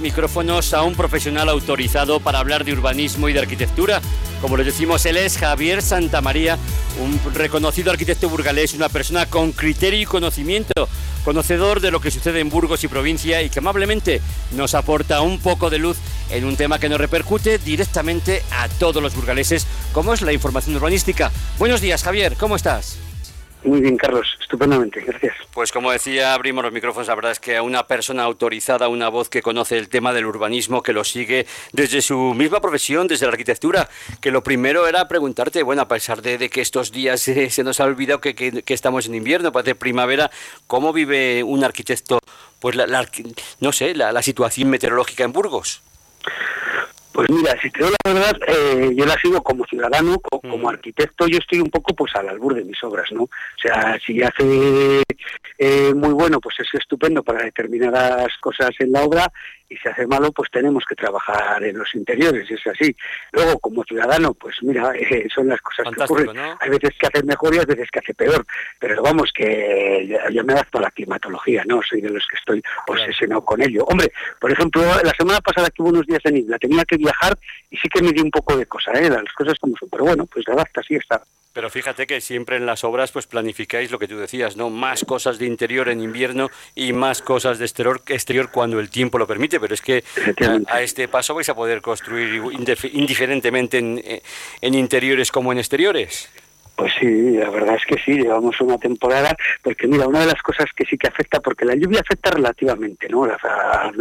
micrófonos a un profesional autorizado para hablar de urbanismo y de arquitectura. Como les decimos, él es Javier Santamaría, un reconocido arquitecto burgalés, una persona con criterio y conocimiento, conocedor de lo que sucede en Burgos y provincia y que amablemente nos aporta un poco de luz en un tema que nos repercute directamente a todos los burgaleses, como es la información urbanística. Buenos días, Javier, ¿cómo estás? Muy bien, Carlos, estupendamente, gracias. Pues como decía, abrimos los micrófonos, la verdad es que a una persona autorizada, una voz que conoce el tema del urbanismo, que lo sigue desde su misma profesión, desde la arquitectura, que lo primero era preguntarte, bueno, a pesar de, que estos días se nos ha olvidado que, estamos en invierno, parece primavera, ¿cómo vive un arquitecto, pues la, no sé, la situación meteorológica en Burgos? Pues mira, si te digo la verdad, eh, yo la sigo como ciudadano, como, arquitecto, yo estoy un poco pues al albur de mis obras, ¿no? O sea, si hace eh, muy bueno, pues es estupendo para determinadas cosas en la obra, y si hace malo, pues tenemos que trabajar en los interiores, es así. Luego, como ciudadano, pues mira, eh, son las cosas que ocurren. Hay veces que hace mejor y hay veces que hace peor, pero vamos, que yo me adapto a la climatología, ¿no? Soy de los que estoy obsesionado con ello. Hombre, por ejemplo, la semana pasada que hubo unos días en Isla, tenía que viajar y sí que me dio un poco de cosa, ¿eh? Las cosas como son, pero bueno, pues la adapta, así está. Pero fíjate que siempre en las obras pues planificáis lo que tú decías, ¿no? Más cosas de interior en invierno y más cosas de exterior, exterior cuando el tiempo lo permite, pero es que a, este paso vais a poder construir indiferentemente en, en interiores como en exteriores. Pues sí, la verdad es que sí, llevamos una temporada, porque mira, una de las cosas que sí que afecta, porque la lluvia afecta relativamente, ¿no?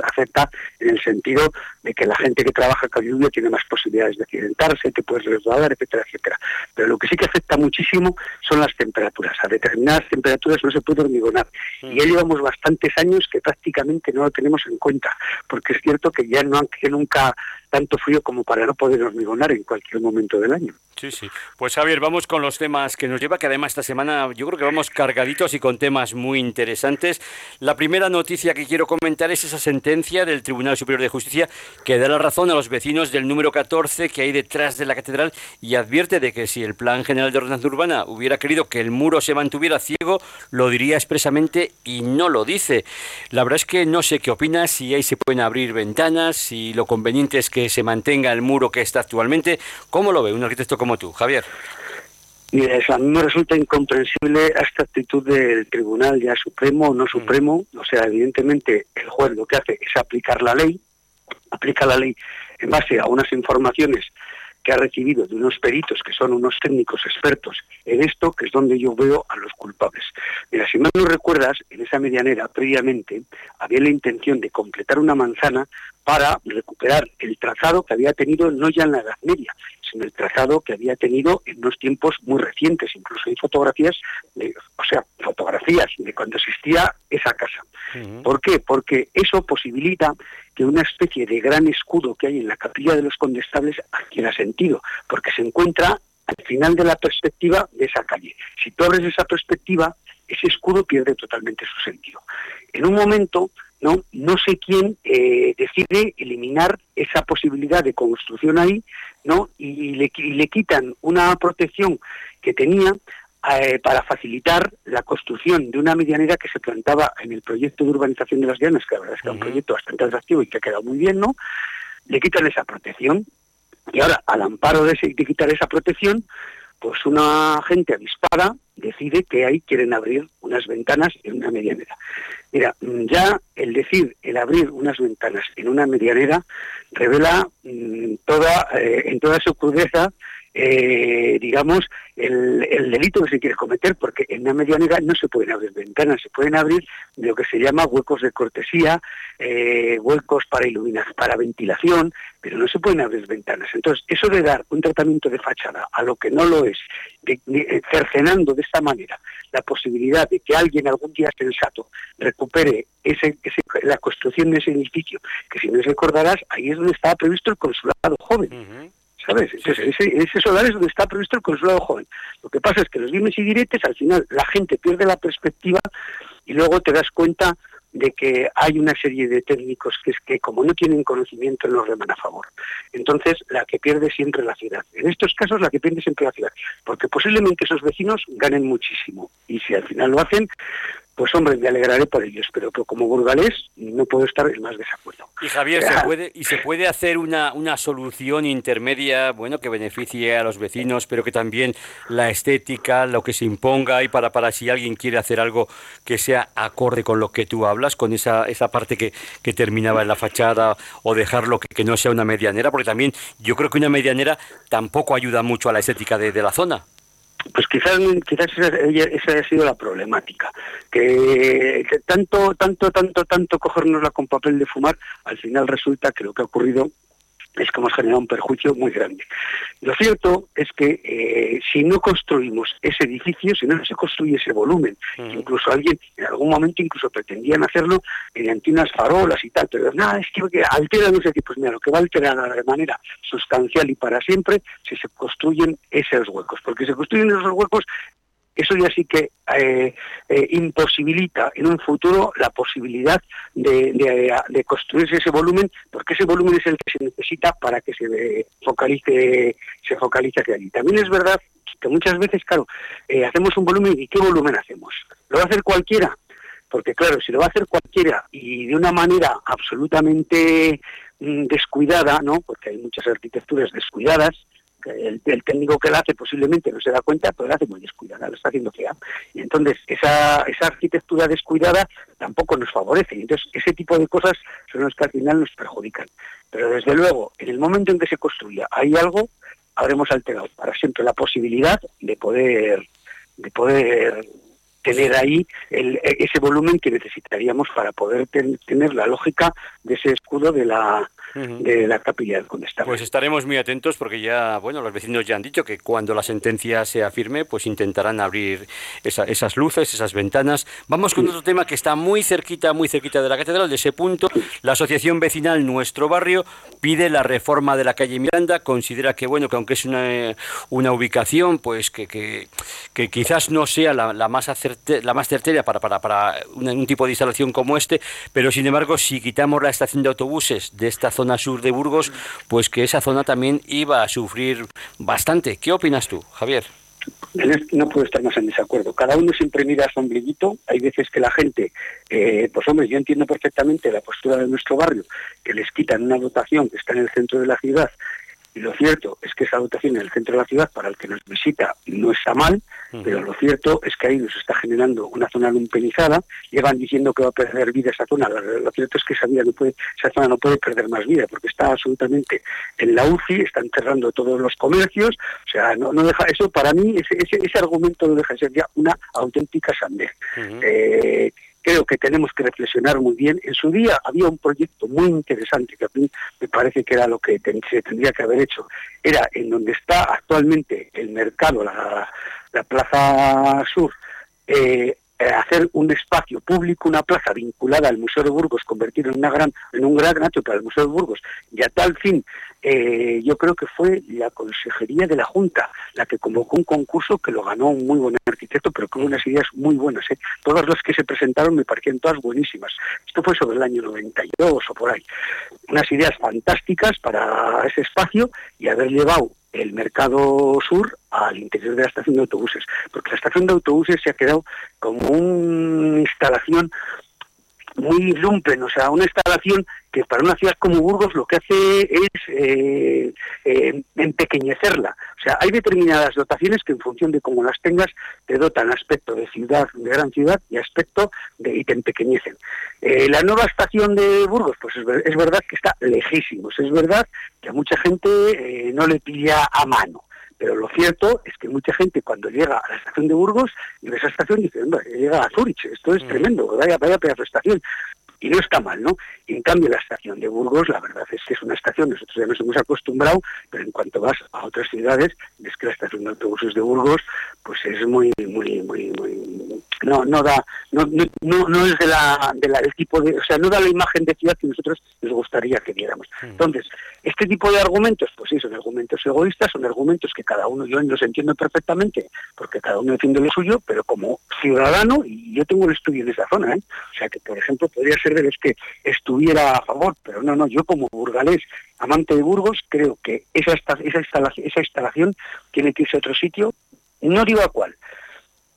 Afecta en el sentido de que la gente que trabaja con lluvia tiene más posibilidades de accidentarse, te puedes resbalar, etcétera, etcétera. Pero lo que sí que afecta muchísimo son las temperaturas. A determinadas temperaturas no se puede hormigonar. Y ya llevamos bastantes años que prácticamente no lo tenemos en cuenta, porque es cierto que ya no que nunca tanto frío como para no poder hormigonar en cualquier momento del año. Sí, sí. Pues Javier, vamos con los temas que nos lleva, que además esta semana yo creo que vamos cargaditos y con temas muy interesantes. La primera noticia que quiero comentar es esa sentencia del Tribunal Superior de Justicia que da la razón a los vecinos del número 14 que hay detrás de la catedral y advierte de que si el Plan General de Ordenación Urbana hubiera querido que el muro se mantuviera ciego, lo diría expresamente y no lo dice. La verdad es que no sé qué opinas, si ahí se pueden abrir ventanas, si lo conveniente es que se mantenga el muro que está actualmente. ¿Cómo lo ve un arquitecto como tú, Javier? Mira, a mí me resulta incomprensible esta actitud del tribunal ya supremo o no mm. supremo. O sea, evidentemente el juez lo que hace es aplicar la ley, aplica la ley en base a unas informaciones que ha recibido de unos peritos que son unos técnicos expertos en esto, que es donde yo veo a los culpables. Mira, si mal no recuerdas, en esa medianera previamente había la intención de completar una manzana para recuperar el trazado que había tenido no ya en la Edad Media, sino el trazado que había tenido en unos tiempos muy recientes. Incluso hay fotografías, o sea, fotografías de cuando existía esa casa. ¿Por qué? Porque eso posibilita que una especie de gran escudo que hay en la capilla de los condestables adquiera sentido, porque se encuentra al final de la perspectiva de esa calle. Si tú esa perspectiva, ese escudo pierde totalmente su sentido. En un momento ¿no? No sé quién eh, decide eliminar esa posibilidad de construcción ahí, ¿no? Y le quitan una protección que tenía eh, para facilitar la construcción de una medianera que se plantaba en el proyecto de urbanización de las llanas, que la verdad es que es un proyecto bastante atractivo y que ha quedado muy bien, ¿no? Le quitan esa protección. Y ahora, al amparo de, ese, de quitar esa protección, pues una gente avispada decide que ahí quieren abrir unas ventanas en una medianera. Mira, mm, ya el decir, el abrir unas ventanas en una medianera revela mm, toda, eh, en toda su crudeza eh, digamos, el, el, delito que se quiere cometer, porque en una medianera no se pueden abrir ventanas, se pueden abrir lo que se llama huecos de cortesía, eh, huecos para iluminación, para ventilación, pero no se pueden abrir ventanas. Entonces, eso de dar un tratamiento de fachada a lo que no lo es, eh, cercenando de esta manera la posibilidad de que alguien algún día sensato recupere ese, la construcción de ese edificio, que si no recordarás, ahí es donde estaba previsto el consulado joven. ¿Sabes? Ese, ese solar es donde está previsto el consulado joven. Lo que pasa es que los dimes y diretes, al final, la gente pierde la perspectiva y luego te das cuenta de que hay una serie de técnicos que es que como no tienen conocimiento los reman a favor. Entonces, la que pierde siempre la ciudad. En estos casos, la que pierde siempre la ciudad, porque posiblemente esos vecinos ganen muchísimo y si al final lo hacen, pues hombre, me alegraré por ellos, pero, como burgalés no puedo estar en más desacuerdo. Y Javier, ¿se puede, ¿y se puede hacer una, una solución intermedia, bueno, que beneficie a los vecinos, pero que también la estética, lo que se imponga y para, para si alguien quiere hacer algo que sea acorde con lo que tú hablas, con esa, esa parte que, que terminaba en la fachada o dejarlo que, que no sea una medianera, porque también yo creo que una medianera tampoco ayuda mucho a la estética de, de la zona pues quizás quizás esa, haya sido la problemática que, tanto tanto tanto tanto cogernosla con papel de fumar al final resulta que lo que ha ocurrido es que hemos generado un perjuicio muy grande. Lo cierto es que eh, si no construimos ese edificio, si no se construye ese volumen, incluso alguien en algún momento incluso pretendían hacerlo mediante unas farolas y tal, pero nada, es que altera no sé qué, pues mira, lo que va a alterar de manera sustancial y para siempre si se construyen esos huecos, porque se construyen esos huecos eso ya sí que eh, eh, imposibilita en un futuro la posibilidad de, construirse ese volumen, porque ese volumen es el que se necesita para que se focalice, se focalice hacia allí. También es verdad que muchas veces, claro, eh, hacemos un volumen y ¿qué volumen hacemos? ¿Lo va a hacer cualquiera? Porque claro, si lo va a hacer cualquiera y de una manera absolutamente mm, descuidada, ¿no? Porque hay muchas arquitecturas descuidadas, el, técnico que la hace posiblemente no se da cuenta, pero la hace muy descuidada, lo está haciendo fea. Y entonces esa, esa arquitectura descuidada tampoco nos favorece. Entonces ese tipo de cosas son las que al final nos perjudican. Pero desde luego, en el momento en que se construya hay algo, habremos alterado para siempre la posibilidad de poder de poder tener ahí el, ese volumen que necesitaríamos para poder tener la lógica de ese escudo de la de la capilla del Condestable. Pues estaremos muy atentos porque ya, bueno, los vecinos ya han dicho que cuando la sentencia sea firme, pues intentarán abrir esas luces, esas ventanas. Vamos con otro tema que está muy cerquita, muy cerquita de la catedral. De ese punto, la asociación vecinal Nuestro Barrio pide la reforma de la calle Miranda. Considera que, bueno, que aunque es una, una ubicación, pues que, que, que quizás no sea la, la más, la más certera para, para, para un tipo de instalación como este, pero sin embargo, si quitamos la estación de autobuses de esta zona, sur de Burgos, pues que esa zona también iba a sufrir bastante. ¿Qué opinas tú, Javier? No puedo estar más en desacuerdo. Cada uno siempre mira su ombliguito. Hay veces que la gente, eh, pues hombre, yo entiendo perfectamente la postura de nuestro barrio, que les quitan una dotación que está en el centro de la ciudad y lo cierto es que esa dotación en el centro de la ciudad para el que nos visita no está mal, pero lo cierto es que ahí nos está generando una zona lumpenizada. Llevan diciendo que va a perder vida esa zona. Lo, cierto es que esa, vida no puede, esa zona no puede perder más vida porque está absolutamente en la UCI, están cerrando todos los comercios. O sea, no, no deja eso para mí, ese, ese, argumento no deja de ser ya una auténtica sandez creo que tenemos que reflexionar muy bien. En su día había un proyecto muy interesante que a mí me parece que era lo que se tendría que haber hecho. Era en donde está actualmente el mercado, la, Plaza Sur, eh, hacer un espacio público, una plaza vinculada al Museo de Burgos, convertirlo en, una gran, en un gran acto para el Museo de Burgos, y a tal fin, eh, yo creo que fue la Consejería de la Junta la que convocó un concurso que lo ganó un muy buen arquitecto, pero con unas ideas muy buenas. ¿eh? Todas las que se presentaron me parecían todas buenísimas. Esto fue sobre el año 92 o por ahí. Unas ideas fantásticas para ese espacio y haber llevado el mercado sur al interior de la estación de autobuses, porque la estación de autobuses se ha quedado como una instalación muy lumpen, o sea, una instalación que para una ciudad como Burgos lo que hace es eh, eh, empequeñecerla. O sea, hay determinadas dotaciones que en función de cómo las tengas te dotan aspecto de ciudad, de gran ciudad y aspecto de y te empequeñecen. Eh, la nueva estación de Burgos, pues es, verdad que está lejísimos, es verdad que a mucha gente no le pilla a mano. Pero lo cierto es que mucha gente cuando llega a la estación de Burgos, en esa estación dice, llega a Zurich, esto es mm. tremendo, vaya, vaya pedazo de estación y no está mal, ¿no? en cambio la estación de Burgos, la verdad es que es una estación, nosotros ya nos hemos acostumbrado, pero en cuanto vas a otras ciudades, ves que la estación de autobuses de Burgos, pues es muy, muy, muy, muy, no, no da, no, no, no es de la, de la, el tipo de, o sea, no da la imagen de ciudad que nosotros nos gustaría que diéramos. Mm. Entonces, este tipo de argumentos, pues sí, son argumentos egoístas, son argumentos que cada uno, yo los entiendo perfectamente, porque cada uno defiende lo suyo, pero como ciudadano, y yo tengo un estudio en esa zona, ¿eh? o sea que, por ejemplo, podría ser de los que estuviera a favor, pero no, no, yo como burgalés, amante de Burgos, creo que esa, esa, instalación, esa instalación tiene que irse a otro sitio, no digo a cuál,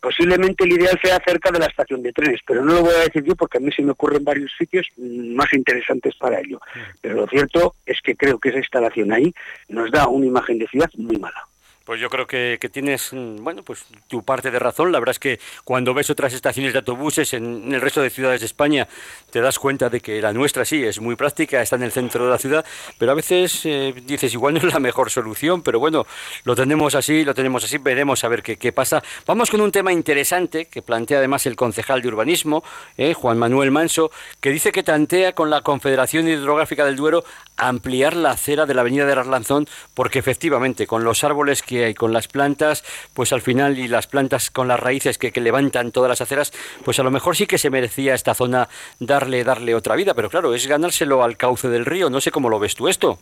posiblemente el ideal sea cerca de la estación de trenes, pero no lo voy a decir yo porque a mí se me ocurren varios sitios más interesantes para ello. Pero lo cierto es que creo que esa instalación ahí nos da una imagen de ciudad muy mala. Pues yo creo que, tienes, mm, bueno, pues tu parte de razón. La verdad es que cuando ves otras estaciones de autobuses en, el resto de ciudades de España, te das cuenta de que la nuestra sí es muy práctica, está en el centro de la ciudad, pero a veces eh, dices igual no es la mejor solución, pero bueno, lo tenemos así, lo tenemos así, veremos a ver qué, qué pasa. Vamos con un tema interesante que plantea además el concejal de urbanismo, eh, Juan Manuel Manso, que dice que tantea con la Confederación Hidrográfica del Duero ampliar la acera de la avenida de Arlanzón, porque efectivamente con los árboles que hay, con las plantas, pues al final y las plantas con las raíces que, levantan todas las aceras, pues a lo mejor sí que se merecía esta zona darle, darle otra vida, pero claro, es ganárselo al cauce del río, no sé cómo lo ves tú esto.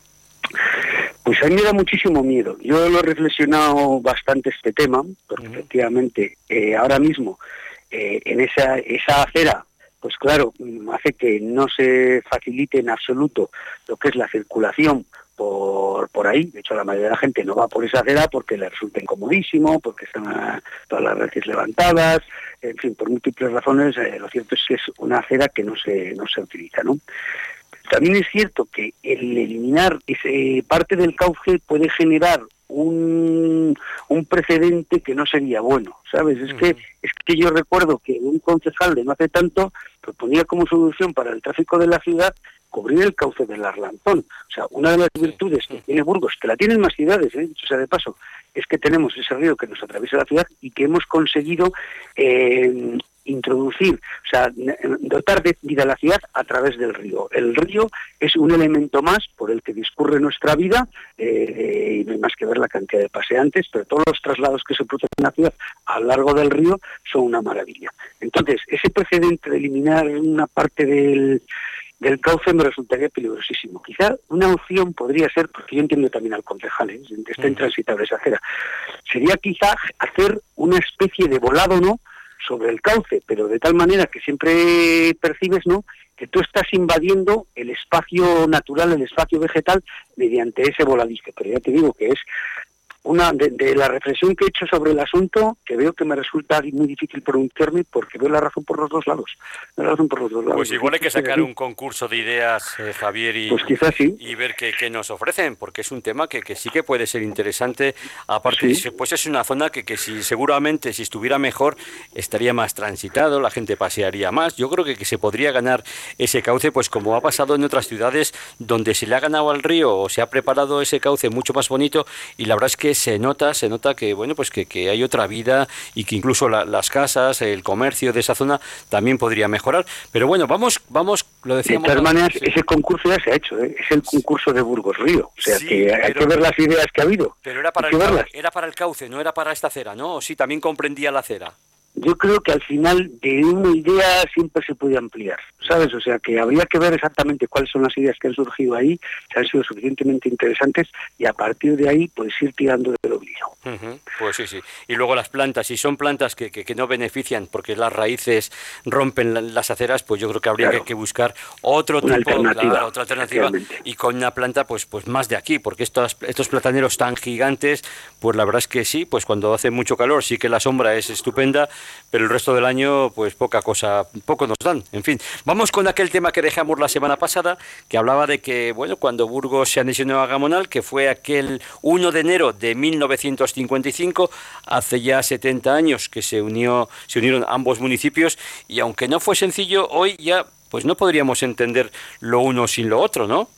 Pues a mí me da muchísimo miedo. Yo lo he reflexionado bastante este tema, porque efectivamente eh, ahora mismo eh, en esa, esa acera pues claro, hace que no se facilite en absoluto lo que es la circulación por, por ahí. De hecho, la mayoría de la gente no va por esa acera porque le resulta incomodísimo, porque están todas las redes levantadas, en fin, por múltiples razones. Eh, lo cierto es que es una acera que no se, no se utiliza, ¿no? También es cierto que el eliminar ese, parte del cauce puede generar un, un precedente que no sería bueno, ¿sabes? Es que es que yo recuerdo que un concejal de no hace tanto proponía como solución para el tráfico de la ciudad cubrir el cauce del Arlantón. O sea, una de las virtudes que tiene Burgos, que la tienen más ciudades, ¿eh? dicho sea de paso, es que tenemos ese río que nos atraviesa la ciudad y que hemos conseguido eh, introducir, o sea, dotar de vida a la ciudad a través del río. El río es un elemento más por el que discurre nuestra vida, eh, y no hay más que ver la cantidad de paseantes, pero todos los traslados que se producen en la ciudad a lo largo del río son una maravilla. Entonces, ese precedente de eliminar una parte del, del cauce me resultaría peligrosísimo. Quizá una opción podría ser, porque yo entiendo también al concejal, ¿eh? está intransitable esa acera, sería quizá hacer una especie de volado, ¿no?, sobre el cauce, pero de tal manera que siempre percibes, ¿no?, que tú estás invadiendo el espacio natural, el espacio vegetal, mediante ese voladizo. Pero ya te digo que es una de, la reflexión que he hecho sobre el asunto, que veo que me resulta muy difícil pronunciarme porque veo la razón por los dos lados. La razón por los dos lados. Pues igual hay que sacar un concurso de ideas, eh, Javier, y, pues quizás sí. y ver qué, nos ofrecen, porque es un tema que, que, sí que puede ser interesante. Aparte, pues es una zona que, que si seguramente si estuviera mejor estaría más transitado, la gente pasearía más. Yo creo que, que se podría ganar ese cauce, pues como ha pasado en otras ciudades donde se le ha ganado al río o se ha preparado ese cauce mucho más bonito y la verdad es que se nota, se nota que bueno, pues que, hay otra vida y que incluso las casas, el comercio de esa zona también podría mejorar. Pero bueno, vamos, vamos, lo decíamos. De todas maneras, ese concurso ya se ha hecho, ¿eh? es el concurso de Burgos Río, o sea que hay que ver las ideas que ha habido. Pero era para, el, era para el cauce, no era para esta acera, ¿no? sí, también comprendía la acera yo creo que al final de una idea siempre se puede ampliar, ¿sabes? O sea, que habría que ver exactamente cuáles son las ideas que han surgido ahí, que han sido suficientemente interesantes y a partir de ahí pues ir tirando de lo Pues sí, sí. Y luego las plantas, si son plantas que, que, no benefician porque las raíces rompen las aceras, pues yo creo que habría que, buscar otro tipo, alternativa, otra alternativa y con una planta pues pues más de aquí, porque estos, estos plataneros tan gigantes, pues la verdad es que sí, pues cuando hace mucho calor sí que la sombra es estupenda, pero el resto del año, pues poca cosa, poco nos dan. En fin, vamos con aquel tema que dejamos la semana pasada, que hablaba de que, bueno, cuando Burgos se anexionó a Gamonal, que fue aquel 1 de enero de 1955, hace ya 70 años que se unió, se unieron ambos municipios, y aunque no fue sencillo, hoy ya, pues no podríamos entender lo uno sin lo otro, ¿no?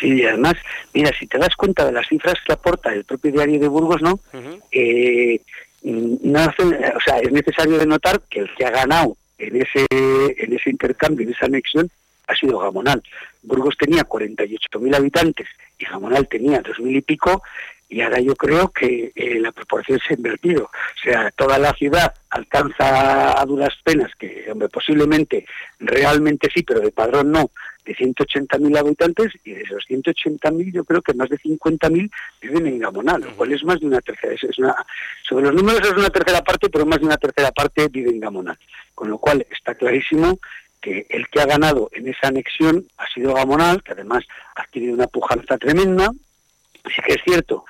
Sí, además, mira, si te das cuenta de las cifras que aporta el propio diario de Burgos, ¿no? O sea, es necesario denotar que el que ha ganado en ese, en ese intercambio, en esa anexión, ha sido Gamonal. Burgos tenía 48.000 habitantes y Gamonal tenía 2.000 y pico, y ahora yo creo que eh, la proporción se ha invertido. O sea, toda la ciudad alcanza a duras penas, que posiblemente realmente sí, pero de padrón no, de 180.000 habitantes y de esos 180.000 yo creo que más de 50.000 viven en Gamonal, lo cual es más de una tercera. Es una, sobre los números es una tercera parte, pero más de una tercera parte vive en Gamonal. Con lo cual está clarísimo que el que ha ganado en esa anexión ha sido Gamonal, que además ha adquirido una pujanza tremenda. Sí que es cierto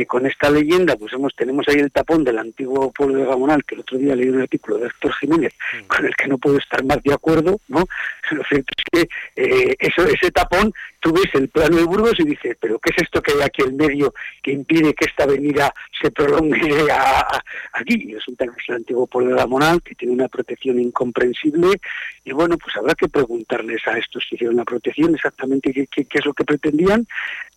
que con esta leyenda pues hemos, tenemos ahí el tapón del antiguo pueblo de Gamonal, que el otro día leí un artículo de Héctor Jiménez, mm. con el que no puedo estar más de acuerdo, ¿no? Lo cierto es que eh, eso, ese tapón, tú ves el plano de Burgos y dices, pero ¿qué es esto que hay aquí en medio que impide que esta avenida se prolongue aquí? Y resulta que es el antiguo pueblo de Gamonal, que tiene una protección incomprensible, y bueno, pues habrá que preguntarles a estos que hicieron la protección exactamente qué, qué es lo que pretendían,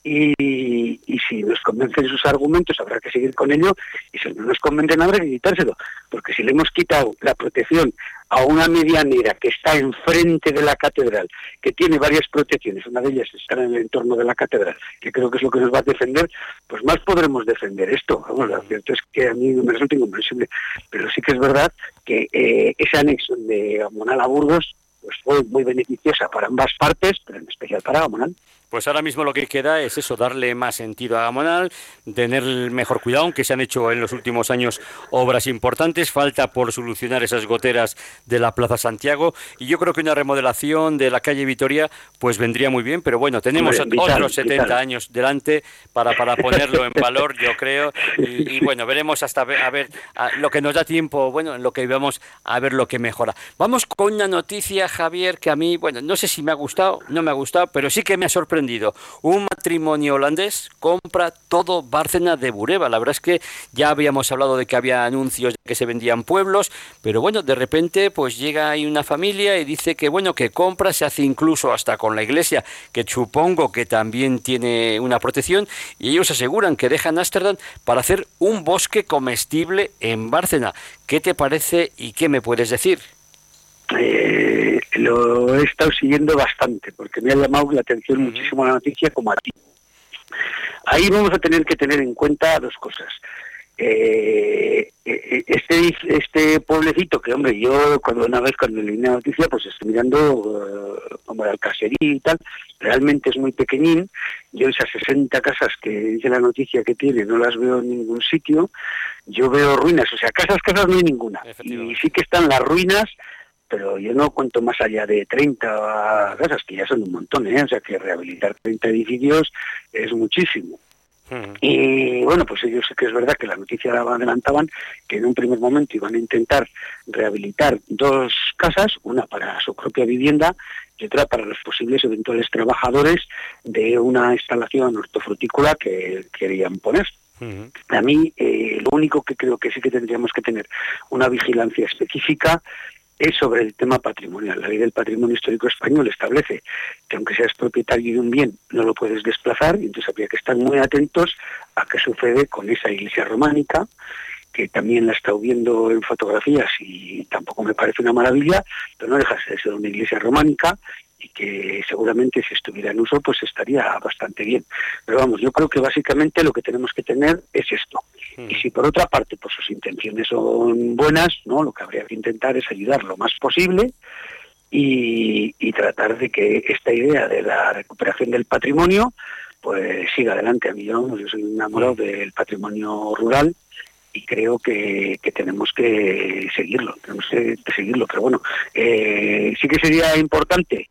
y, si nos convencen sus argumentos habrá que seguir con ello y si no nos convencen habrá que quitárselo porque si le hemos quitado la protección a una medianera que está enfrente de la catedral que tiene varias protecciones una de ellas está en el entorno de la catedral que creo que es lo que nos va a defender pues más podremos defender esto. Vamos lo cierto es que a mí me resulta incomprensible pero sí que es verdad que eh, ese anexo de Gamonal a Burgos pues fue muy beneficiosa para ambas partes pero en especial para Gamonal pues ahora mismo lo que queda es eso, darle más sentido a Gamonal, tener mejor cuidado, aunque se han hecho en los últimos años obras importantes, falta por solucionar esas goteras de la Plaza Santiago. Y yo creo que una remodelación de la calle Vitoria pues vendría muy bien, pero bueno, tenemos otros 70 años delante para, para ponerlo en valor, yo creo, y, bueno, veremos hasta a ver lo que nos da tiempo, bueno, en lo que vamos a ver lo que mejora. Vamos con una noticia, Javier, que a mí, bueno, no sé si me ha gustado, no me ha gustado, pero sí que me ha sorprendido un matrimonio holandés compra todo Bárcena de Bureba. La verdad es que ya habíamos hablado de que había anuncios de que se vendían pueblos, pero bueno, de repente pues llega ahí una familia y dice que bueno, que compra, se hace incluso hasta con la iglesia, que supongo que también tiene una protección, y ellos aseguran que dejan Ámsterdam para hacer un bosque comestible en Bárcena. ¿Qué te parece y qué me puedes decir? Eh, lo he estado siguiendo bastante porque me ha llamado la atención muchísimo la noticia como a ti. Ahí vamos a tener que tener en cuenta dos cosas. Eh, eh, este este pueblecito que hombre yo cuando una vez cuando leí la noticia pues estoy mirando como era el caserío y tal realmente es muy pequeñín. Yo esas 60 casas que dice la noticia que tiene no las veo en ningún sitio. Yo veo ruinas o sea casas casas no hay ninguna. Y sí que están las ruinas pero yo no cuento más allá de 30 casas, que ya son un montón, ¿eh? o sea que rehabilitar 30 edificios es muchísimo. Y bueno, pues ellos sé que es verdad que la noticia adelantaban que en un primer momento iban a intentar rehabilitar dos casas, una para su propia vivienda y otra para los posibles eventuales trabajadores de una instalación hortofrutícola que querían poner. A mí, eh, lo único que creo que sí que tendríamos que tener una vigilancia específica es sobre el tema patrimonial. La ley del patrimonio histórico español establece que aunque seas propietario de un bien, no lo puedes desplazar, y entonces habría que estar muy atentos a qué sucede con esa iglesia románica, que también la he estado viendo en fotografías y tampoco me parece una maravilla, pero no deja de ser una iglesia románica y que seguramente si estuviera en uso pues estaría bastante bien. Pero vamos, yo creo que básicamente lo que tenemos que tener es esto. Hmm. Y si por otra parte pues sus intenciones son buenas, no, lo que habría que intentar es ayudar lo más posible y, tratar de que esta idea de la recuperación del patrimonio pues siga adelante. A mí yo, yo soy enamorado hmm. del patrimonio rural y creo que, tenemos que seguirlo, tenemos que, seguirlo. Pero bueno, eh, sí que sería importante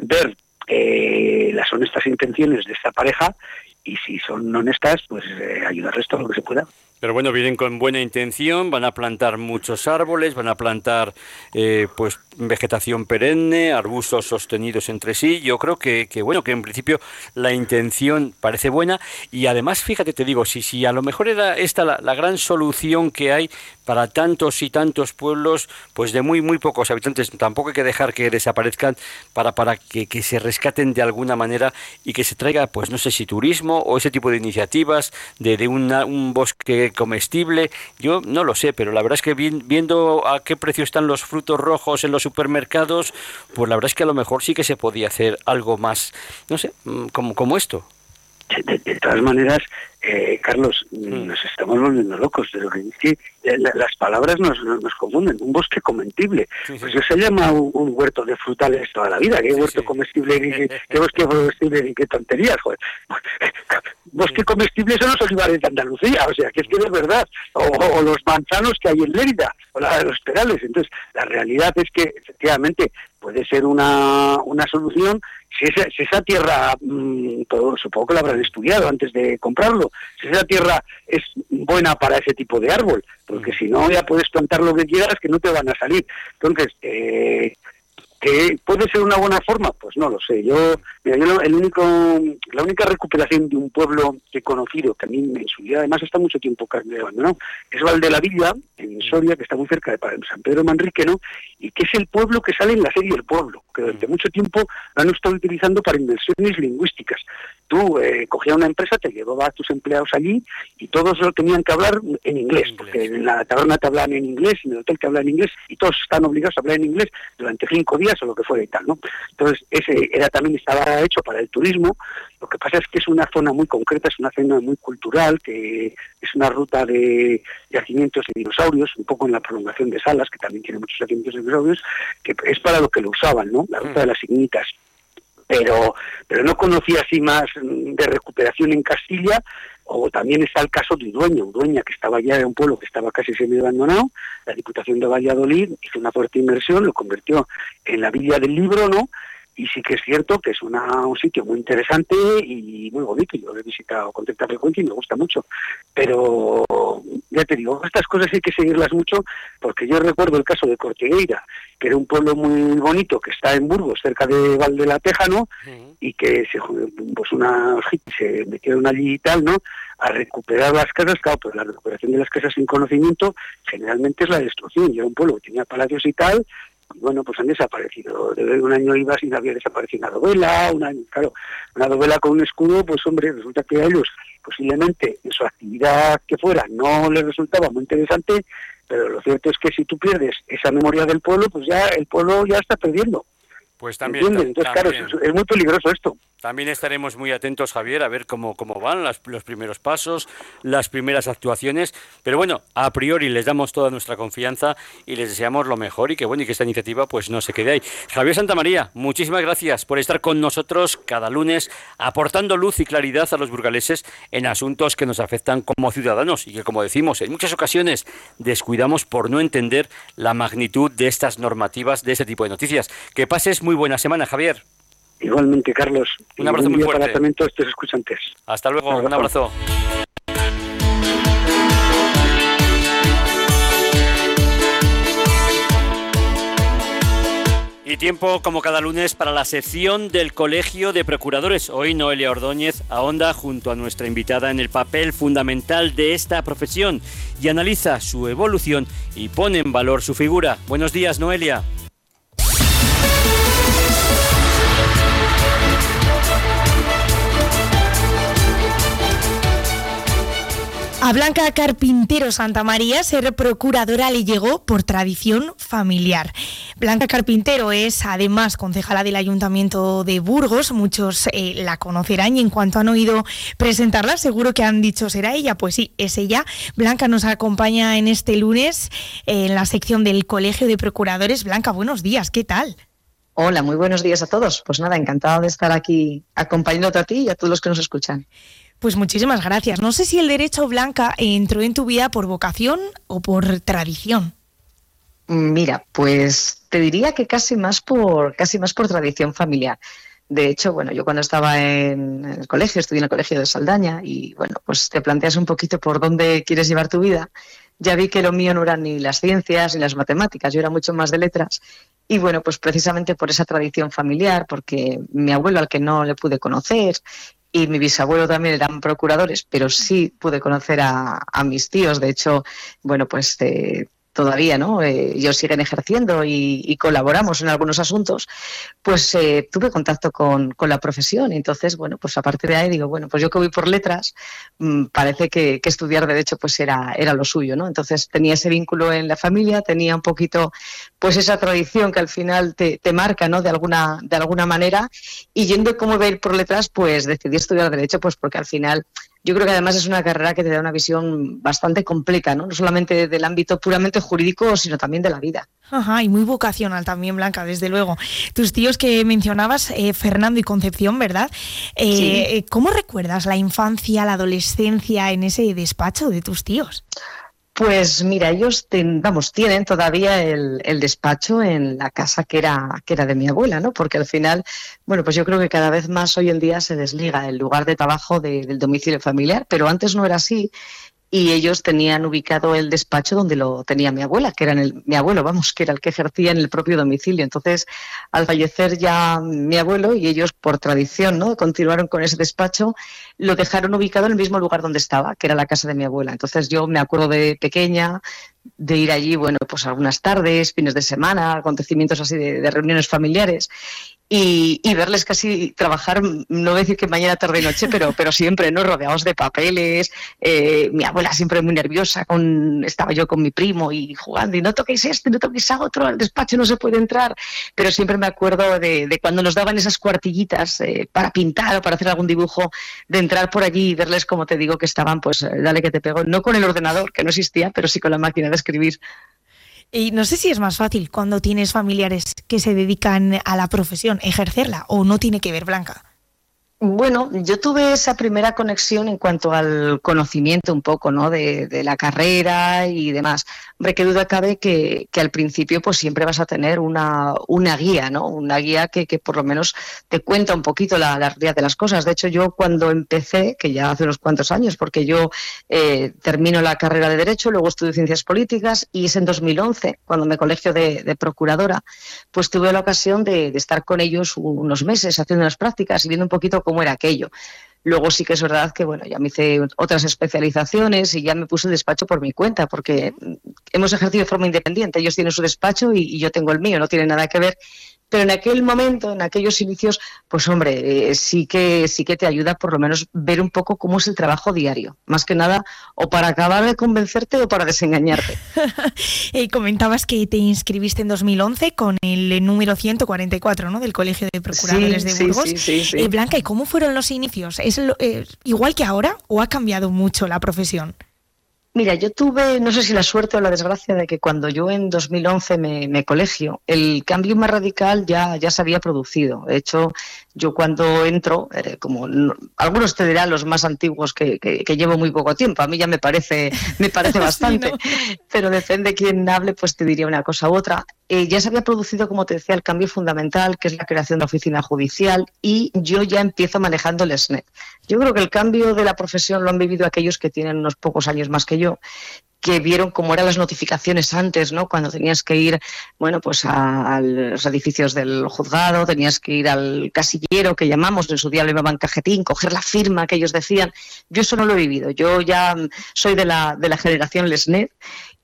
ver eh, las honestas intenciones de esta pareja y si son honestas, pues eh, ayudarles todo lo que se pueda. Pero bueno, vienen con buena intención, van a plantar muchos árboles, van a plantar eh, pues vegetación perenne, arbustos sostenidos entre sí. Yo creo que, que, bueno, que en principio la intención parece buena y además, fíjate, te digo, si, si a lo mejor era esta la, la gran solución que hay para tantos y tantos pueblos, pues de muy muy pocos habitantes, tampoco hay que dejar que desaparezcan para, para que, que se rescaten de alguna manera y que se traiga, pues no sé si turismo o ese tipo de iniciativas de, de un bosque comestible. Yo no lo sé, pero la verdad es que viendo a qué precio están los frutos rojos en los supermercados, pues la verdad es que a lo mejor sí que se podía hacer algo más, no sé, mm, como, como esto. De, todas maneras, eh, Carlos, mm. nos estamos volviendo locos. Pero que, las palabras nos, nos, confunden. Un bosque comestible. Pues eso se llama un, huerto de frutales toda la vida. ¿Qué huerto comestible? ¿Qué, bosque comestible? ¿Qué tonterías? Joder bosque comestible son los olivares de Andalucía, o sea, que es que es verdad, o, los manzanos que hay en Lérida, o la de los perales. Entonces, la realidad es que efectivamente puede ser una, una solución si esa, si esa tierra mm, todo, supongo que lo habrán estudiado antes de comprarlo. Si esa tierra es buena para ese tipo de árbol, porque si no ya puedes plantar lo que quieras que no te van a salir. Entonces, eh, ¿Que puede ser una buena forma? Pues no lo sé. Yo, el único, la única recuperación de un pueblo que he conocido, que a mí en su vida además está mucho tiempo abandonado, es Val la Villa, en Soria, que está muy cerca de San Pedro Manrique, ¿no? Y que es el pueblo que sale en la serie El Pueblo, que durante mucho tiempo lo han estado utilizando para inversiones lingüísticas. Tú eh, cogías una empresa, te llevaba a tus empleados allí y todos lo tenían que hablar en inglés, porque en la taberna te hablan en inglés, en el hotel te hablan en inglés y todos están obligados a hablar en inglés durante cinco días o lo que fuera y tal, ¿no? Entonces, ese era también estaba hecho para el turismo. Lo que pasa es que es una zona muy concreta, es una zona muy cultural, que es una ruta de yacimientos de dinosaurios, un poco en la prolongación de Salas, que también tiene muchos yacimientos de dinosaurios, que es para lo que lo usaban, ¿no? La ruta de las ignitas pero, pero no conocía así más de recuperación en Castilla, o también está el caso de Udueña, Udueña que estaba ya en un pueblo que estaba casi semi abandonado, la Diputación de Valladolid hizo una fuerte inversión, lo convirtió en la Villa del Libro, ¿no? Y sí que es cierto que es un sitio muy interesante y muy bonito. Yo lo he visitado con tanta frecuencia y me gusta mucho. Pero ya te digo, estas cosas hay que seguirlas mucho porque yo recuerdo el caso de Cortigueira, que era un pueblo muy bonito que está en Burgos, cerca de Valde la Tejano, y que se, pues una, se metieron allí y tal, ¿no? A recuperar las casas, claro, pues la recuperación de las casas sin conocimiento generalmente es la destrucción. Y era un pueblo que tenía palacios y tal, bueno, pues han desaparecido. De un año iba sin haber desaparecido una novela, una, claro, una novela con un escudo, pues hombre, resulta que a ellos posiblemente en su actividad que fuera no les resultaba muy interesante, pero lo cierto es que si tú pierdes esa memoria del pueblo, pues ya el pueblo ya está perdiendo. Pues también. Entonces, claro, es, muy peligroso esto. También estaremos muy atentos, Javier, a ver cómo, cómo van los primeros pasos, las primeras actuaciones. Pero bueno, a priori les damos toda nuestra confianza y les deseamos lo mejor y que bueno y que esta iniciativa pues no se quede ahí. Javier Santamaría, muchísimas gracias por estar con nosotros cada lunes aportando luz y claridad a los burgaleses en asuntos que nos afectan como ciudadanos y que como decimos en muchas ocasiones descuidamos por no entender la magnitud de estas normativas, de este tipo de noticias. Que pases muy muy buena semana, Javier. Igualmente, Carlos. Un abrazo muy fuerte. Para también todos estos escuchantes. Hasta luego, un abrazo. Y tiempo, como cada lunes, para la sección del Colegio de Procuradores. Hoy Noelia Ordóñez ahonda junto a nuestra invitada en el papel fundamental de esta profesión y analiza su evolución y pone en valor su figura. Buenos días, Noelia. A Blanca Carpintero Santa María ser procuradora le llegó por tradición familiar. Blanca Carpintero es además concejala del Ayuntamiento de Burgos, muchos eh, la conocerán y en cuanto han oído presentarla seguro que han dicho será ella, pues sí, es ella. Blanca nos acompaña en este lunes eh, en la sección del Colegio de Procuradores. Blanca, buenos días, ¿qué tal? Hola, muy buenos días a todos. Pues nada, encantada de estar aquí acompañándote a ti y a todos los que nos escuchan. Pues muchísimas gracias. No sé si el derecho blanca entró en tu vida por vocación o por tradición. Mira, pues te diría que casi más por casi más por tradición familiar. De hecho, bueno, yo cuando estaba en el colegio, estudié en el colegio de Saldaña y bueno, pues te planteas un poquito por dónde quieres llevar tu vida. Ya vi que lo mío no eran ni las ciencias ni las matemáticas, yo era mucho más de letras. Y bueno, pues precisamente por esa tradición familiar, porque mi abuelo al que no le pude conocer y mi bisabuelo también eran procuradores, pero sí pude conocer a, mis tíos. De hecho, bueno, pues eh, todavía, ¿no? Eh, ellos siguen ejerciendo y, colaboramos en algunos asuntos, pues eh, tuve contacto con, la profesión. Entonces, bueno, pues a partir de ahí digo, bueno, pues yo que voy por letras, mm, parece que, estudiar derecho pues era, era lo suyo, ¿no? Entonces tenía ese vínculo en la familia, tenía un poquito pues esa tradición que al final te, te marca, ¿no? De alguna, de alguna manera. Y yendo cómo iba a ir por letras, pues decidí estudiar derecho, pues porque al final yo creo que además es una carrera que te da una visión bastante completa, ¿no? No solamente del ámbito puramente jurídico, sino también de la vida. Ajá, y muy vocacional también, Blanca, desde luego. Tus tíos que mencionabas, eh, Fernando y Concepción, ¿verdad? Eh, eh, ¿Cómo recuerdas la infancia, la adolescencia en ese despacho de tus tíos? Pues mira, ellos vamos, tienen todavía el, despacho en la casa que era, que era de mi abuela, ¿no? Porque al final, bueno, pues yo creo que cada vez más hoy en día se desliga el lugar de trabajo del domicilio familiar, pero antes no era así y ellos tenían ubicado el despacho donde lo tenía mi abuela, que era el, mi abuelo, vamos, que era el que ejercía en el propio domicilio. Entonces, al fallecer ya mi abuelo y ellos por tradición, ¿no? Continuaron con ese despacho, lo dejaron ubicado en el mismo lugar donde estaba, que era la casa de mi abuela. Entonces, yo me acuerdo de pequeña de ir allí, bueno, pues algunas tardes, fines de semana, acontecimientos así de, reuniones familiares y, verles casi trabajar, no decir que mañana, tarde y noche, pero, pero siempre, ¿no? Rodeados de papeles, eh, mi abuela siempre muy nerviosa, con, estaba yo con mi primo y jugando, y no toquéis esto, no toquéis a otro, al despacho no se puede entrar, pero siempre me acuerdo de, cuando nos daban esas cuartillitas eh, para pintar o para hacer algún dibujo, de entrar por allí y verles, como te digo, que estaban, pues, eh, dale que te pego, no con el ordenador, que no existía, pero sí con la máquina de escribir. Y no sé si es más fácil cuando tienes familiares que se dedican a la profesión, ejercerla, o no tiene que ver, Blanca. Bueno, yo tuve esa primera conexión en cuanto al conocimiento un poco, ¿no? De, la carrera y demás. Hombre, qué duda cabe que, al principio pues siempre vas a tener una, una guía, ¿no? Una guía que, por lo menos te cuenta un poquito la, la, realidad de las cosas. De hecho, yo cuando empecé, que ya hace unos cuantos años, porque yo eh, termino la carrera de Derecho, luego estudio Ciencias Políticas y es en 2011, cuando me colegio de, Procuradora, pues tuve la ocasión de, de estar con ellos unos meses haciendo unas prácticas y viendo un poquito cómo era aquello. Luego sí que es verdad que bueno, ya me hice otras especializaciones y ya me puse el despacho por mi cuenta, porque hemos ejercido de forma independiente. Ellos tienen su despacho y yo tengo el mío, no tiene nada que ver pero en aquel momento, en aquellos inicios, pues hombre, eh, sí que sí que te ayuda por lo menos ver un poco cómo es el trabajo diario, más que nada o para acabar de convencerte o para desengañarte. y comentabas que te inscribiste en 2011 con el número 144, ¿no? del Colegio de Procuradores de Burgos. Sí, sí, eh, Blanca, ¿y cómo fueron los inicios? ¿Es eh, igual que ahora o ha cambiado mucho la profesión? Mira, yo tuve, no sé si la suerte o la desgracia de que cuando yo en 2011 me, me colegio, el cambio más radical ya, ya se había producido. De hecho, yo cuando entro, eh, como algunos te dirán los más antiguos que, que, llevo muy poco tiempo, a mí ya me parece, me parece bastante, pero depende de quién hable, pues te diría una cosa u otra. Eh, ya se había producido, como te decía, el cambio fundamental, que es la creación de la oficina judicial, y yo ya empiezo manejando el SNET. Yo creo que el cambio de la profesión lo han vivido aquellos que tienen unos pocos años más que yo, que vieron cómo eran las notificaciones antes, ¿no? Cuando tenías que ir, bueno, pues a, los edificios del juzgado, tenías que ir al casillero que llamamos, en su día le llamaban cajetín, coger la firma que ellos decían. Yo eso no lo he vivido. Yo ya soy de la, de la generación Lesnet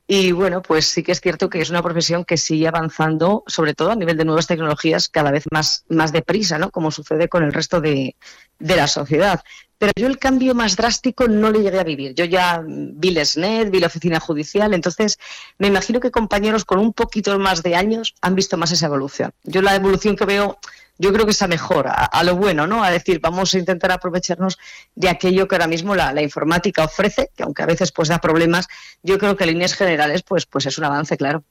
y bueno, pues sí que es cierto que es una profesión que sigue avanzando, sobre todo a nivel de nuevas tecnologías, cada vez más, más deprisa, ¿no? Como sucede con el resto de, de la sociedad. Pero yo el cambio más drástico no le llegué a vivir. Yo ya vi el SNET, vi la oficina judicial, entonces me imagino que compañeros con un poquito más de años han visto más esa evolución. Yo la evolución que veo yo creo que esa mejora, a, lo bueno, ¿no? A decir, vamos a intentar aprovecharnos de aquello que ahora mismo la, informática ofrece, que aunque a veces pues da problemas, yo creo que en líneas generales pues, pues es un avance, claro.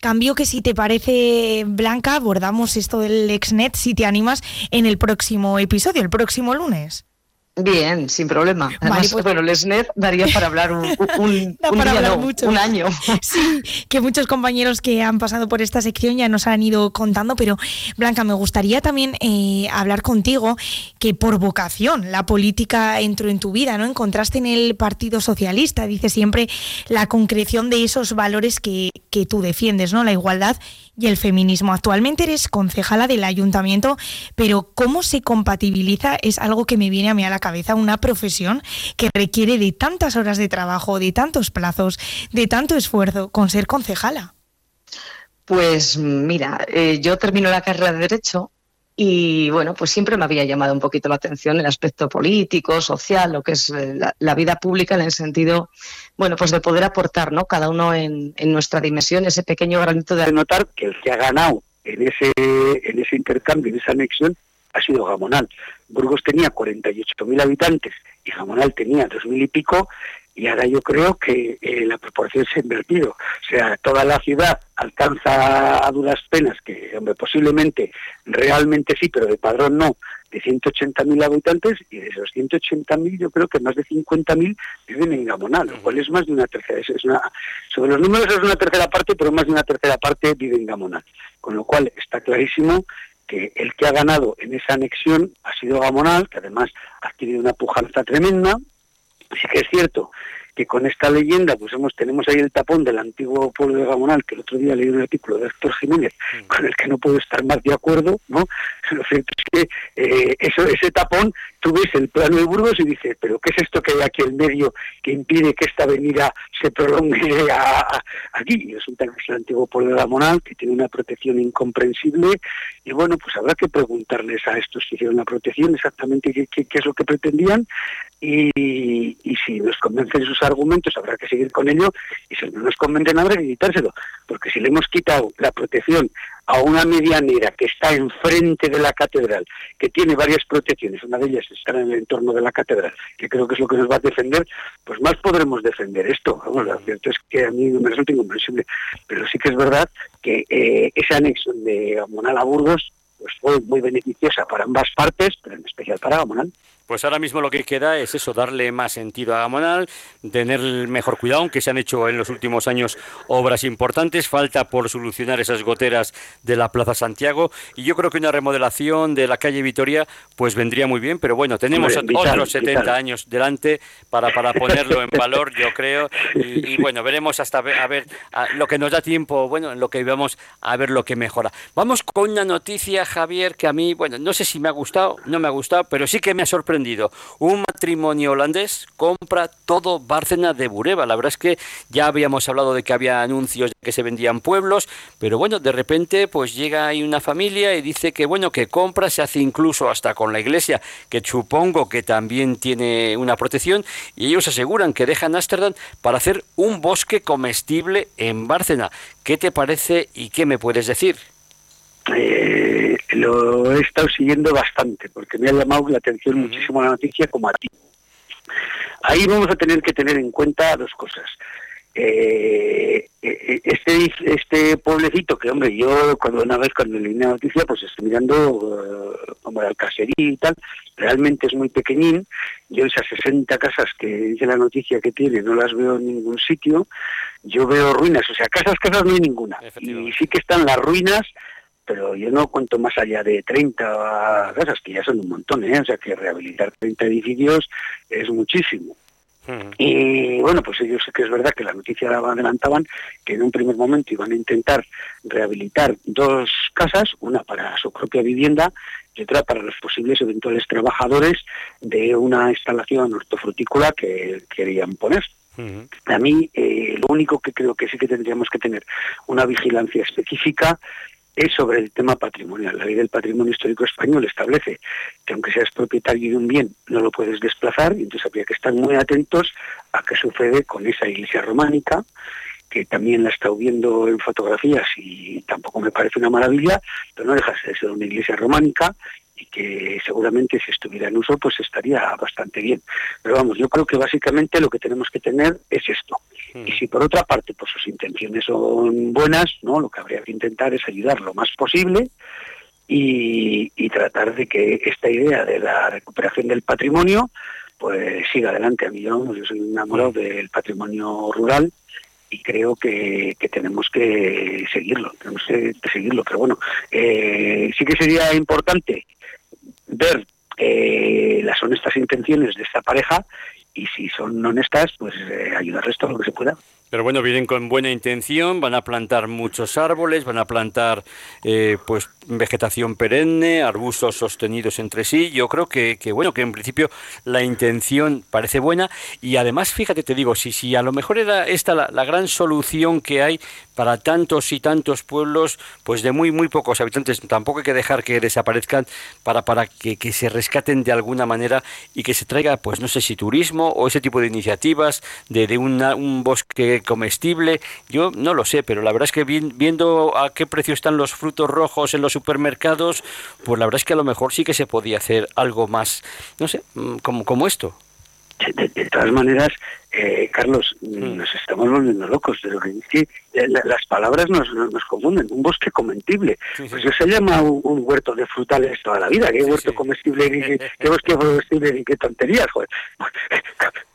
Cambio que si te parece, Blanca, abordamos esto del Exnet, si te animas, en el próximo episodio, el próximo lunes. Bien, sin problema. Además, pues... bueno, el SNET daría para hablar un, un, año. Sí, que muchos compañeros que han pasado por esta sección ya nos han ido contando, pero Blanca, me gustaría también eh, hablar contigo que por vocación la política entró en tu vida, ¿no? Encontraste en el Partido Socialista, dice siempre, la concreción de esos valores que, que tú defiendes, ¿no? La igualdad y el feminismo. Actualmente eres concejala del ayuntamiento, pero ¿cómo se compatibiliza? Es algo que me viene a mí a la cabeza, una profesión que requiere de tantas horas de trabajo, de tantos plazos, de tanto esfuerzo con ser concejala. Pues mira, eh, yo termino la carrera de Derecho y bueno, pues siempre me había llamado un poquito la atención el aspecto político, social, lo que es eh, la, vida pública en el sentido, bueno, pues de poder aportar, ¿no? Cada uno en, nuestra dimensión ese pequeño granito de... Notar que el que ha ganado en ese, en ese intercambio, en esa anexión, ha sido Gamonal. Burgos tenía 48.000 habitantes y Gamonal tenía 2.000 y pico, y ahora yo creo que eh, la proporción se ha invertido. O sea, toda la ciudad alcanza a duras penas, que hombre, posiblemente, realmente sí, pero de padrón no, de 180.000 habitantes y de esos 180.000 yo creo que más de 50.000 viven en Gamonal, lo cual es más de una tercera. Es una, sobre los números es una tercera parte, pero más de una tercera parte vive en Gamonal. Con lo cual está clarísimo que el que ha ganado en esa anexión ha sido Gamonal, que además ha adquirido una pujanza tremenda. Sí que es cierto que con esta leyenda pues hemos, tenemos ahí el tapón del antiguo pueblo de Gamonal, que el otro día leí un artículo de Héctor Jiménez, mm. con el que no puedo estar más de acuerdo, ¿no? Lo cierto es que eh, eso, ese tapón, tú ves el plano de Burgos y dices, pero ¿qué es esto que hay aquí en medio que impide que esta avenida se prolongue aquí? Y resulta que es el antiguo pueblo de Gamonal, que tiene una protección incomprensible, y bueno, pues habrá que preguntarles a estos que hicieron la protección exactamente qué, qué, qué es lo que pretendían, y, si nos convencen sus argumentos habrá que seguir con ello y si no nos convencen habrá que quitárselo, porque si le hemos quitado la protección a una medianera que está enfrente de la catedral, que tiene varias protecciones, una de ellas está en el entorno de la catedral, que creo que es lo que nos va a defender, pues más podremos defender esto. Vamos, lo cierto es que a mí me resulta incomprensible, pero sí que es verdad que eh, ese anexo de Gamonal a Burgos pues fue muy beneficiosa para ambas partes, pero en especial para Gamonal. Pues ahora mismo lo que queda es eso, darle más sentido a Gamonal, tener mejor cuidado, aunque se han hecho en los últimos años obras importantes, falta por solucionar esas goteras de la Plaza Santiago. Y yo creo que una remodelación de la calle Vitoria pues vendría muy bien, pero bueno, tenemos otros 70 años delante para, para ponerlo en valor, yo creo, y, bueno, veremos hasta a ver lo que nos da tiempo, bueno, en lo que vamos a ver lo que mejora. Vamos con una noticia, Javier, que a mí, bueno, no sé si me ha gustado, no me ha gustado, pero sí que me ha sorprendido un matrimonio holandés compra todo Bárcena de Bureba. La verdad es que ya habíamos hablado de que había anuncios de que se vendían pueblos, pero bueno, de repente pues llega ahí una familia y dice que bueno, que compra, se hace incluso hasta con la iglesia, que supongo que también tiene una protección, y ellos aseguran que dejan Ámsterdam para hacer un bosque comestible en Bárcena. ¿Qué te parece y qué me puedes decir? Eh, lo he estado siguiendo bastante porque me ha llamado la atención muchísimo la noticia como a ti. Ahí vamos a tener que tener en cuenta dos cosas. Eh, eh, este este pueblecito que hombre yo cuando una vez cuando leí la noticia pues estoy mirando como el caserío y tal realmente es muy pequeñín. Yo esas 60 casas que dice la noticia que tiene no las veo en ningún sitio. Yo veo ruinas o sea casas casas no hay ninguna. Y sí que están las ruinas pero yo no cuento más allá de 30 casas, que ya son un montón, ¿eh? o sea que rehabilitar 30 edificios es muchísimo. Y bueno, pues ellos sé que es verdad que la noticia adelantaban que en un primer momento iban a intentar rehabilitar dos casas, una para su propia vivienda y otra para los posibles eventuales trabajadores de una instalación hortofrutícola que querían poner. A mí, eh, lo único que creo que sí que tendríamos que tener una vigilancia específica es sobre el tema patrimonial. La ley del patrimonio histórico español establece que aunque seas propietario de un bien, no lo puedes desplazar, y entonces habría que estar muy atentos a qué sucede con esa iglesia románica, que también la he estado viendo en fotografías y tampoco me parece una maravilla, pero no deja de ser una iglesia románica y que seguramente si estuviera en uso pues estaría bastante bien. Pero vamos, yo creo que básicamente lo que tenemos que tener es esto. Hmm. Y si por otra parte pues sus intenciones son buenas, no, lo que habría que intentar es ayudar lo más posible y, tratar de que esta idea de la recuperación del patrimonio pues siga adelante. A mí yo, yo soy enamorado hmm. del patrimonio rural y creo que, tenemos que seguirlo, tenemos que, seguirlo. Pero bueno, eh, sí que sería importante ver eh, las honestas intenciones de esta pareja y si son honestas, pues eh, ayudarles todo lo que se pueda. Pero bueno, vienen con buena intención, van a plantar muchos árboles, van a plantar eh, pues vegetación perenne, arbustos sostenidos entre sí. Yo creo que, que, bueno, que en principio la intención parece buena y además, fíjate, te digo, si, si a lo mejor era esta la, la gran solución que hay para tantos y tantos pueblos, pues de muy muy pocos habitantes, tampoco hay que dejar que desaparezcan para, para que, que se rescaten de alguna manera y que se traiga, pues no sé si turismo o ese tipo de iniciativas de, de un bosque comestible. Yo no lo sé, pero la verdad es que viendo a qué precio están los frutos rojos en los supermercados, pues la verdad es que a lo mejor sí que se podía hacer algo más, no sé, mm, como, como esto. de, todas maneras, eh, Carlos, mm. nos estamos volviendo locos. De lo que, las palabras nos, nos, confunden. Un bosque comestible. Pues eso se llama un, huerto de frutales toda la vida. ¿Qué huerto comestible? ¿Qué, bosque comestible? ¿Qué tonterías? Joder.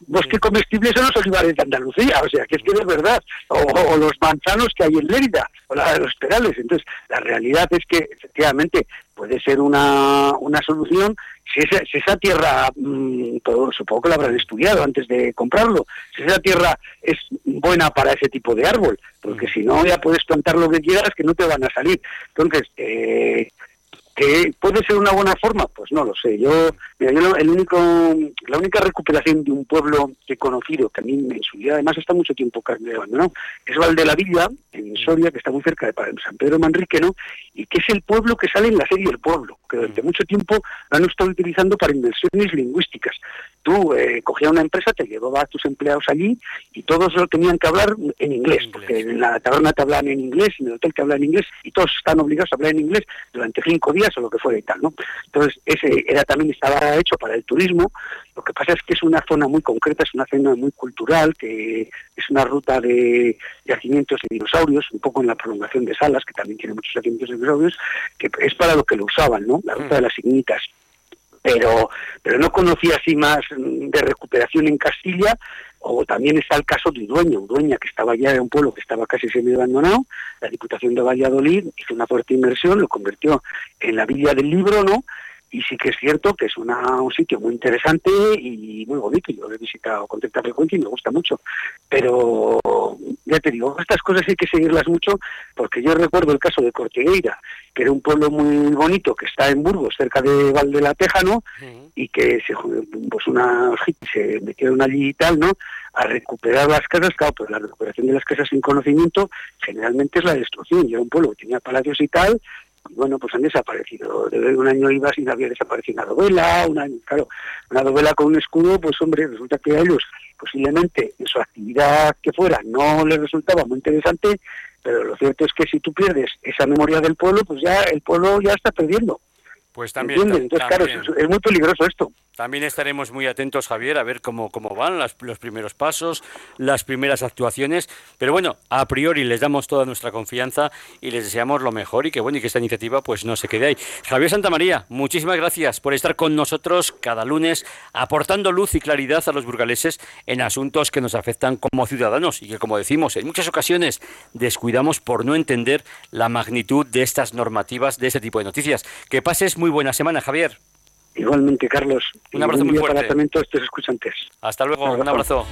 Bosque comestible son los olivares de Andalucía. O sea, que es que es verdad. O, los manzanos que hay en Lérida. O la, los perales. Entonces, la realidad es que, efectivamente, puede ser una, una solución si esa, si esa tierra, mm, todo, supongo que lo habrán estudiado antes de comprarlo, si esa tierra es buena para ese tipo de árbol, porque si no ya puedes plantar lo que quieras que no te van a salir. Entonces, eh, ¿Que puede ser una buena forma? Pues no lo sé. Yo, el único, la única recuperación de un pueblo que he conocido, que a mí en su vida además está mucho tiempo abandonado, es Valde la Villa, en Soria, que está muy cerca de San Pedro Manrique, ¿no? Y que es el pueblo que sale en la serie El Pueblo, que durante mucho tiempo lo han estado utilizando para inversiones lingüísticas. Tú eh, cogías una empresa, te llevaba a tus empleados allí y todos lo tenían que hablar en inglés, porque en la taberna te hablan en inglés, en el hotel te hablan en inglés y todos están obligados a hablar en inglés durante cinco días o lo que fuera y tal, ¿no? Entonces, ese era también estaba hecho para el turismo. Lo que pasa es que es una zona muy concreta, es una zona muy cultural, que es una ruta de yacimientos de dinosaurios, un poco en la prolongación de Salas, que también tiene muchos yacimientos de dinosaurios, que es para lo que lo usaban, ¿no? La ruta de las ignitas pero, pero no conocía así más de recuperación en Castilla, o también está el caso de Udueña, Udueña que estaba ya en un pueblo que estaba casi semi abandonado, la Diputación de Valladolid hizo una fuerte inversión, lo convirtió en la Villa del Libro, ¿no? Y sí que es cierto que es una, un sitio muy interesante y muy bonito. Yo lo he visitado con tanta frecuencia y me gusta mucho. Pero ya te digo, estas cosas hay que seguirlas mucho porque yo recuerdo el caso de Cortigueira, que era un pueblo muy bonito que está en Burgos, cerca de Valde la Tejano, y que se, pues una, se metieron allí y tal, ¿no? A recuperar las casas, claro, pues la recuperación de las casas sin conocimiento generalmente es la destrucción. Yo era un pueblo que tenía palacios y tal, bueno, pues han desaparecido. De un año iba sin haber desaparecido una novela, una, claro, una novela con un escudo, pues hombre, resulta que a ellos posiblemente en su actividad que fuera no les resultaba muy interesante, pero lo cierto es que si tú pierdes esa memoria del pueblo, pues ya el pueblo ya está perdiendo. Pues también. Entonces, claro, es, muy peligroso esto. También estaremos muy atentos, Javier, a ver cómo, cómo van los primeros pasos, las primeras actuaciones. Pero bueno, a priori les damos toda nuestra confianza y les deseamos lo mejor y que bueno y que esta iniciativa pues no se quede ahí. Javier Santamaría, muchísimas gracias por estar con nosotros cada lunes aportando luz y claridad a los burgaleses en asuntos que nos afectan como ciudadanos y que como decimos en muchas ocasiones descuidamos por no entender la magnitud de estas normativas, de este tipo de noticias. Que pases muy muy buena semana, Javier. Igualmente, Carlos. Un abrazo muy fuerte. Para también todos estos escuchantes. Hasta luego, un abrazo.